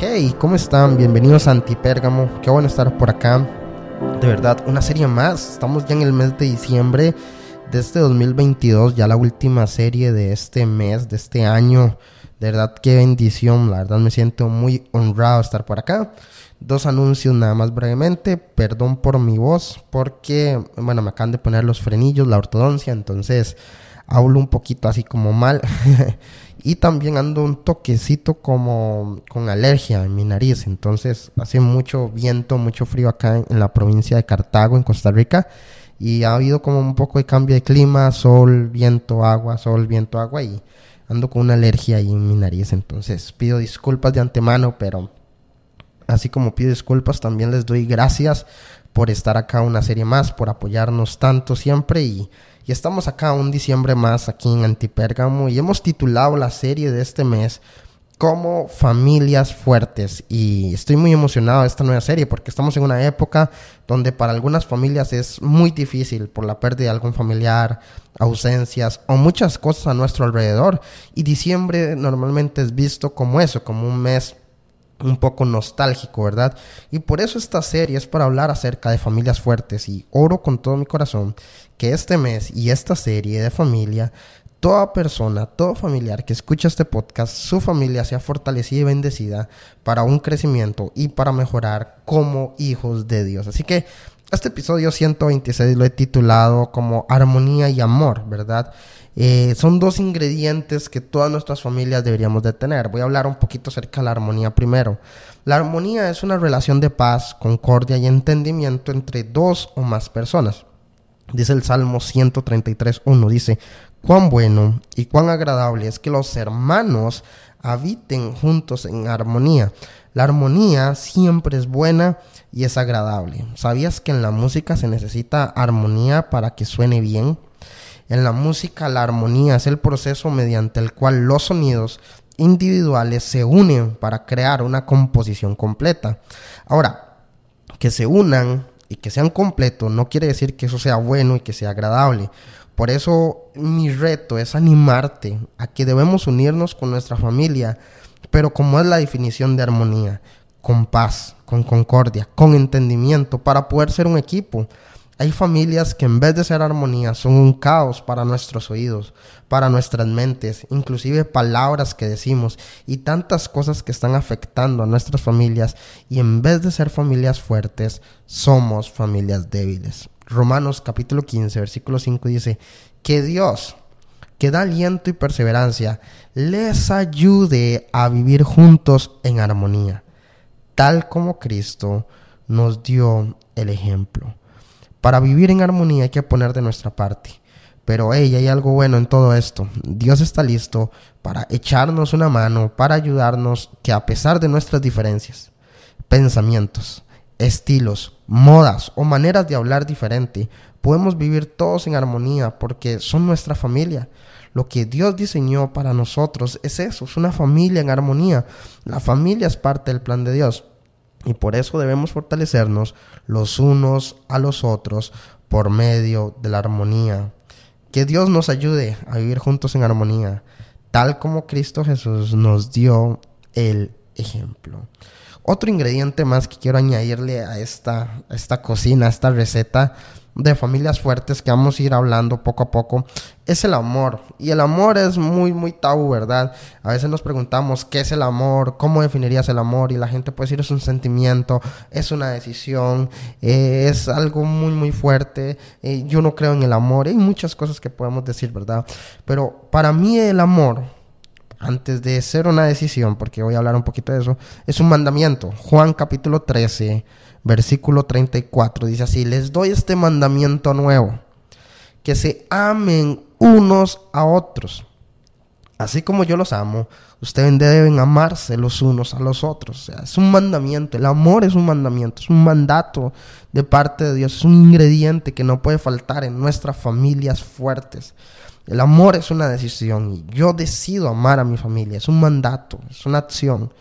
Hey, ¿cómo están? Bienvenidos a Antipérgamo. Qué bueno estar por acá. De verdad, una serie más. Estamos ya en el mes de diciembre de este 2022, ya la última serie de este mes, de este año. De verdad, qué bendición. La verdad, me siento muy honrado de estar por acá. Dos anuncios nada más brevemente. Perdón por mi voz, porque, bueno, me acaban de poner los frenillos, la ortodoncia, entonces hablo un poquito así como mal. y también ando un toquecito como con alergia en mi nariz. Entonces hace mucho viento, mucho frío acá en, la provincia de Cartago, en Costa Rica. Y ha habido como un poco de cambio de clima, sol, viento, agua, sol, viento, agua. Y ando con una alergia ahí en mi nariz. Entonces pido disculpas de antemano, pero así como pido disculpas, también les doy gracias por estar acá una serie más, por apoyarnos tanto siempre. Y y estamos acá un diciembre más aquí en Antipérgamo y hemos titulado la serie de este mes como familias fuertes. Y estoy muy emocionado de esta nueva serie porque estamos en una época donde para algunas familias es muy difícil por la pérdida de algún familiar, ausencias o muchas cosas a nuestro alrededor. Y diciembre normalmente es visto como eso, como un mes un poco nostálgico, ¿verdad? Y por eso esta serie es para hablar acerca de familias fuertes y oro con todo mi corazón que este mes y esta serie de familia, toda persona, todo familiar que escucha este podcast, su familia sea fortalecida y bendecida para un crecimiento y para mejorar como hijos de Dios. Así que este episodio 126 lo he titulado como Armonía y Amor, ¿verdad? Eh, son dos ingredientes que todas nuestras familias deberíamos de tener. Voy a hablar un poquito acerca de la armonía primero. La armonía es una relación de paz, concordia y entendimiento entre dos o más personas. Dice el Salmo 133.1, dice, cuán bueno y cuán agradable es que los hermanos habiten juntos en armonía. La armonía siempre es buena y es agradable. ¿Sabías que en la música se necesita armonía para que suene bien? En la música la armonía es el proceso mediante el cual los sonidos individuales se unen para crear una composición completa. Ahora, que se unan y que sean completos no quiere decir que eso sea bueno y que sea agradable. Por eso mi reto es animarte a que debemos unirnos con nuestra familia, pero como es la definición de armonía, con paz, con concordia, con entendimiento, para poder ser un equipo. Hay familias que en vez de ser armonía son un caos para nuestros oídos, para nuestras mentes, inclusive palabras que decimos y tantas cosas que están afectando a nuestras familias y en vez de ser familias fuertes, somos familias débiles. Romanos capítulo 15, versículo 5 dice, que Dios, que da aliento y perseverancia, les ayude a vivir juntos en armonía, tal como Cristo nos dio el ejemplo. Para vivir en armonía hay que poner de nuestra parte. Pero hay algo bueno en todo esto. Dios está listo para echarnos una mano, para ayudarnos, que a pesar de nuestras diferencias, pensamientos, estilos, modas o maneras de hablar diferente, podemos vivir todos en armonía porque son nuestra familia. Lo que Dios diseñó para nosotros es eso, es una familia en armonía. La familia es parte del plan de Dios. Y por eso debemos fortalecernos los unos a los otros por medio de la armonía. Que Dios nos ayude a vivir juntos en armonía, tal como Cristo Jesús nos dio el ejemplo. Otro ingrediente más que quiero añadirle a esta, esta cocina, a esta receta, de familias fuertes que vamos a ir hablando poco a poco es el amor. Y el amor es muy, muy tabú, ¿verdad? A veces nos preguntamos qué es el amor, cómo definirías el amor y la gente puede decir es un sentimiento, es una decisión, eh, es algo muy, muy fuerte. Eh, yo no creo en el amor, hay muchas cosas que podemos decir, ¿verdad? Pero para mí el amor, antes de ser una decisión, porque voy a hablar un poquito de eso, es un mandamiento. Juan capítulo 13 versículo 34, dice así, les doy este mandamiento nuevo, que se amen unos a otros, Así como yo los amo, ustedes deben amarse los unos a los otros. O sea, es un mandamiento. El amor es un mandamiento, es un mandato de parte de Dios. Es un ingrediente que no puede faltar en nuestras familias fuertes. El amor es una decisión y yo decido amar a mi familia. Es un mandato, es una acción.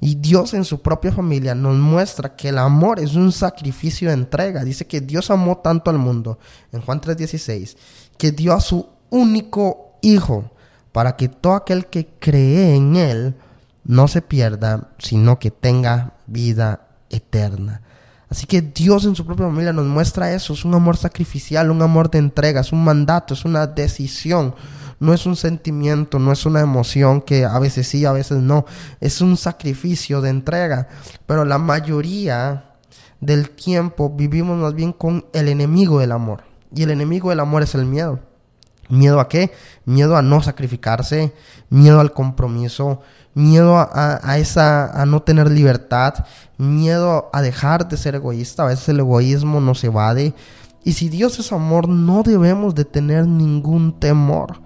Y Dios en su propia familia nos muestra que el amor es un sacrificio de entrega. Dice que Dios amó tanto al mundo, en Juan 3:16, que dio a su único hijo para que todo aquel que cree en Él no se pierda, sino que tenga vida eterna. Así que Dios en su propia familia nos muestra eso, es un amor sacrificial, un amor de entrega, es un mandato, es una decisión, no es un sentimiento, no es una emoción que a veces sí, a veces no, es un sacrificio de entrega. Pero la mayoría del tiempo vivimos más bien con el enemigo del amor. Y el enemigo del amor es el miedo. ¿Miedo a qué? Miedo a no sacrificarse, miedo al compromiso, miedo a, esa, a no tener libertad, miedo a dejar de ser egoísta. A veces el egoísmo nos evade. Y si Dios es amor, no debemos de tener ningún temor,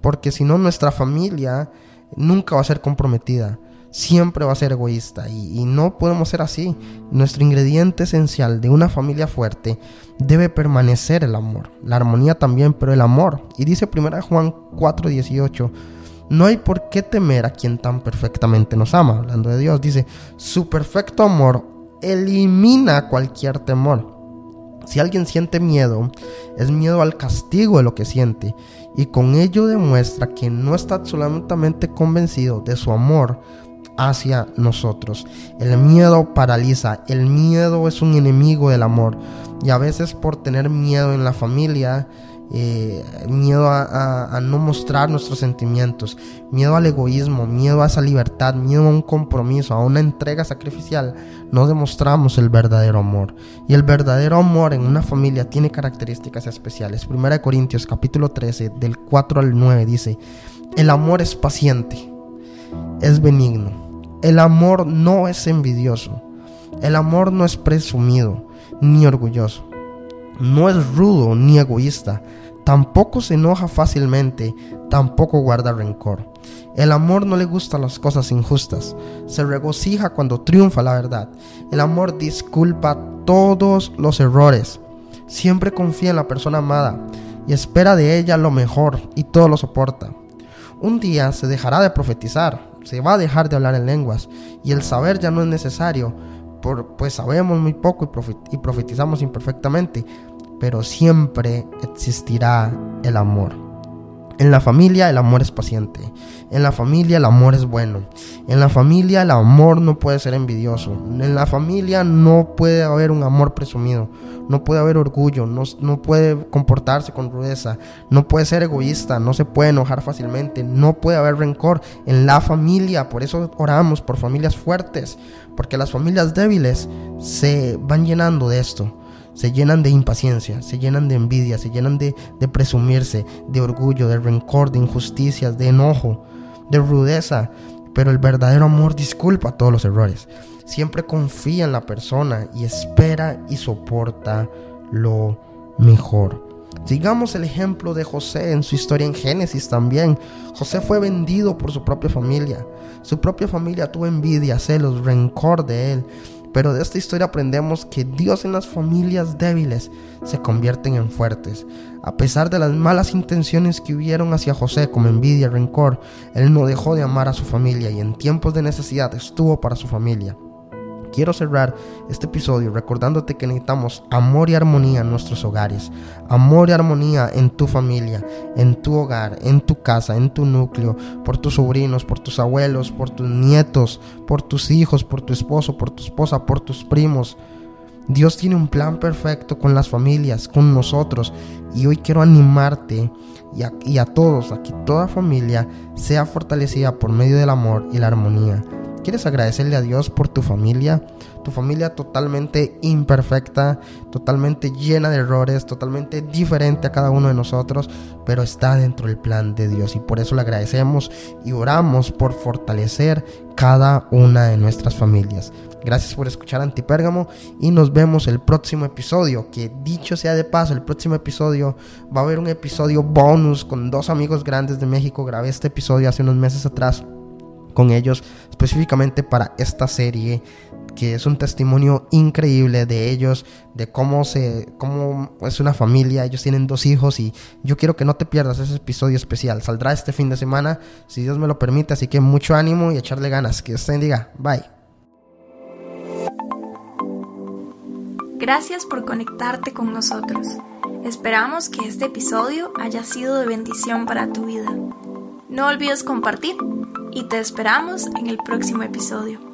porque si no nuestra familia nunca va a ser comprometida siempre va a ser egoísta y, no podemos ser así. Nuestro ingrediente esencial de una familia fuerte debe permanecer el amor, la armonía también, pero el amor. Y dice 1 Juan 4:18, no hay por qué temer a quien tan perfectamente nos ama, hablando de Dios, dice, su perfecto amor elimina cualquier temor. Si alguien siente miedo, es miedo al castigo de lo que siente, y con ello demuestra que no está absolutamente convencido de su amor hacia nosotros. El miedo paraliza, el miedo es un enemigo del amor. Y a veces por tener miedo en la familia, eh, miedo a, no mostrar nuestros sentimientos, miedo al egoísmo, miedo a esa libertad, miedo a un compromiso, a una entrega sacrificial, no demostramos el verdadero amor. Y el verdadero amor en una familia tiene características especiales. 1 Corintios capítulo 13, del 4 al 9 dice, el amor es paciente, es benigno el amor no es envidioso. El amor no es presumido ni orgulloso. No es rudo ni egoísta. Tampoco se enoja fácilmente. Tampoco guarda rencor. El amor no le gustan las cosas injustas. Se regocija cuando triunfa la verdad. El amor disculpa todos los errores. Siempre confía en la persona amada y espera de ella lo mejor y todo lo soporta. Un día se dejará de profetizar se va a dejar de hablar en lenguas y el saber ya no es necesario, por, pues sabemos muy poco y, y profetizamos imperfectamente, pero siempre existirá el amor. En la familia el amor es paciente. En la familia el amor es bueno. En la familia el amor no puede ser envidioso. En la familia no puede haber un amor presumido. No puede haber orgullo. No, no puede comportarse con rudeza. No puede ser egoísta. No se puede enojar fácilmente. No puede haber rencor en la familia. Por eso oramos por familias fuertes. Porque las familias débiles se van llenando de esto se llenan de impaciencia, se llenan de envidia, se llenan de, presumirse, de orgullo, de rencor, de injusticias, de enojo, de rudeza. Pero el verdadero amor disculpa todos los errores. Siempre confía en la persona y espera y soporta lo mejor. Sigamos el ejemplo de José en su historia en Génesis también. José fue vendido por su propia familia. Su propia familia tuvo envidia, celos, rencor de él. Pero de esta historia aprendemos que Dios en las familias débiles se convierten en fuertes. A pesar de las malas intenciones que hubieron hacia José como envidia y rencor, él no dejó de amar a su familia y en tiempos de necesidad estuvo para su familia quiero cerrar este episodio recordándote que necesitamos amor y armonía en nuestros hogares, amor y armonía en tu familia, en tu hogar, en tu casa, en tu núcleo, por tus sobrinos, por tus abuelos, por tus nietos, por tus hijos, por tu esposo, por tu esposa, por tus primos. Dios tiene un plan perfecto con las familias, con nosotros. Y hoy quiero animarte y a, y a todos, a que toda familia sea fortalecida por medio del amor y la armonía ¿Quieres agradecerle a Dios por tu familia? Tu familia totalmente imperfecta, totalmente llena de errores, totalmente diferente a cada uno de nosotros, pero está dentro del plan de Dios y por eso le agradecemos y oramos por fortalecer cada una de nuestras familias. Gracias por escuchar Antipérgamo y nos vemos el próximo episodio. Que dicho sea de paso, el próximo episodio va a haber un episodio bonus con dos amigos grandes de México. Grabé este episodio hace unos meses atrás con ellos específicamente para esta serie que es un testimonio increíble de ellos, de cómo se cómo es una familia, ellos tienen dos hijos y yo quiero que no te pierdas ese episodio especial. Saldrá este fin de semana, si Dios me lo permite, así que mucho ánimo y echarle ganas. Que Dios te bendiga. Bye. Gracias por conectarte con nosotros. Esperamos que este episodio haya sido de bendición para tu vida. No olvides compartir y te esperamos en el próximo episodio.